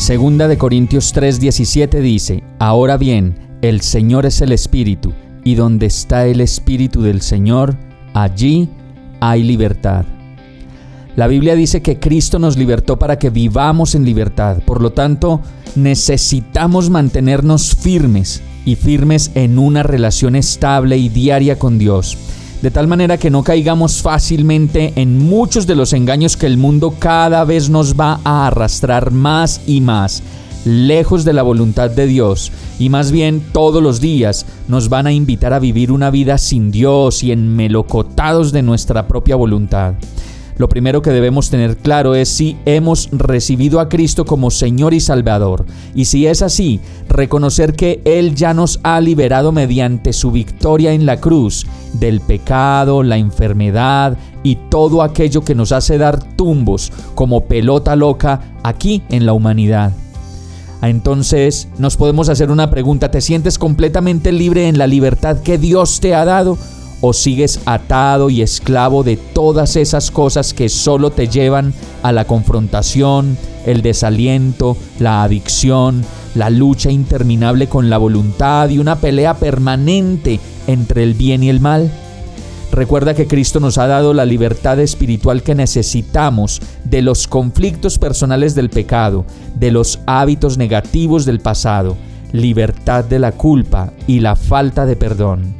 Segunda de Corintios 3:17 dice, Ahora bien, el Señor es el Espíritu y donde está el Espíritu del Señor, allí hay libertad. La Biblia dice que Cristo nos libertó para que vivamos en libertad. Por lo tanto, necesitamos mantenernos firmes y firmes en una relación estable y diaria con Dios. De tal manera que no caigamos fácilmente en muchos de los engaños que el mundo cada vez nos va a arrastrar más y más lejos de la voluntad de Dios y más bien todos los días nos van a invitar a vivir una vida sin Dios y enmelocotados de nuestra propia voluntad. Lo primero que debemos tener claro es si hemos recibido a Cristo como Señor y Salvador. Y si es así, reconocer que Él ya nos ha liberado mediante su victoria en la cruz del pecado, la enfermedad y todo aquello que nos hace dar tumbos como pelota loca aquí en la humanidad. Entonces nos podemos hacer una pregunta, ¿te sientes completamente libre en la libertad que Dios te ha dado? ¿O sigues atado y esclavo de todas esas cosas que solo te llevan a la confrontación, el desaliento, la adicción, la lucha interminable con la voluntad y una pelea permanente entre el bien y el mal? Recuerda que Cristo nos ha dado la libertad espiritual que necesitamos de los conflictos personales del pecado, de los hábitos negativos del pasado, libertad de la culpa y la falta de perdón.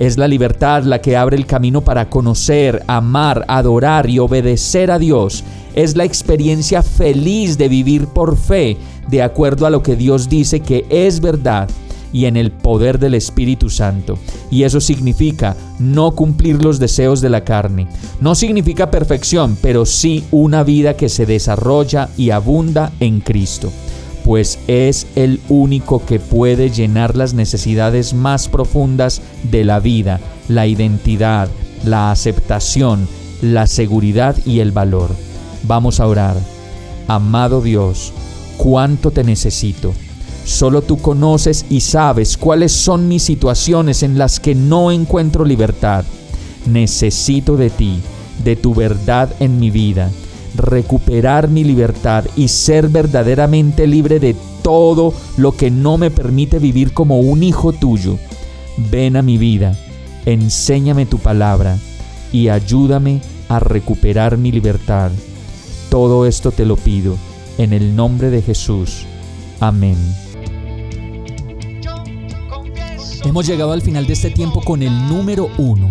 Es la libertad la que abre el camino para conocer, amar, adorar y obedecer a Dios. Es la experiencia feliz de vivir por fe, de acuerdo a lo que Dios dice que es verdad y en el poder del Espíritu Santo. Y eso significa no cumplir los deseos de la carne. No significa perfección, pero sí una vida que se desarrolla y abunda en Cristo pues es el único que puede llenar las necesidades más profundas de la vida, la identidad, la aceptación, la seguridad y el valor. Vamos a orar. Amado Dios, cuánto te necesito. Solo tú conoces y sabes cuáles son mis situaciones en las que no encuentro libertad. Necesito de ti, de tu verdad en mi vida, recuperar mi libertad y ser verdaderamente libre de todo lo que no me permite vivir como un hijo tuyo. Ven a mi vida, enséñame tu palabra y ayúdame a recuperar mi libertad. Todo esto te lo pido en el nombre de Jesús. Amén. Hemos llegado al final de este tiempo con el número uno.